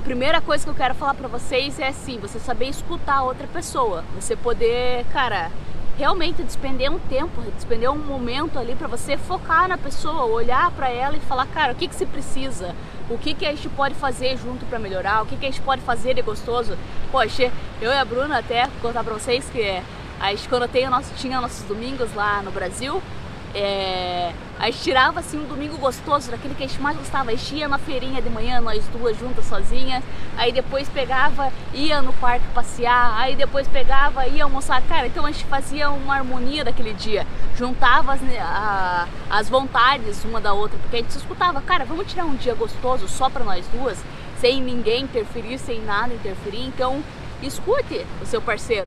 a primeira coisa que eu quero falar para vocês é assim, você saber escutar a outra pessoa, você poder, cara, realmente despender um tempo, despender um momento ali para você focar na pessoa, olhar para ela e falar, cara, o que que você precisa? O que que a gente pode fazer junto para melhorar? O que que a gente pode fazer de gostoso? Poxa, eu e a Bruna até contar para vocês que a gente quando tem nosso, tinha nossos domingos lá no Brasil, é, a gente tirava assim um domingo gostoso, daquele que a gente mais gostava. A gente ia na feirinha de manhã, nós duas juntas sozinhas. Aí depois pegava, ia no parque passear. Aí depois pegava, ia almoçar. Cara, então a gente fazia uma harmonia daquele dia. Juntava as, a, as vontades uma da outra. Porque a gente se escutava, cara, vamos tirar um dia gostoso só para nós duas, sem ninguém interferir, sem nada interferir. Então escute o seu parceiro.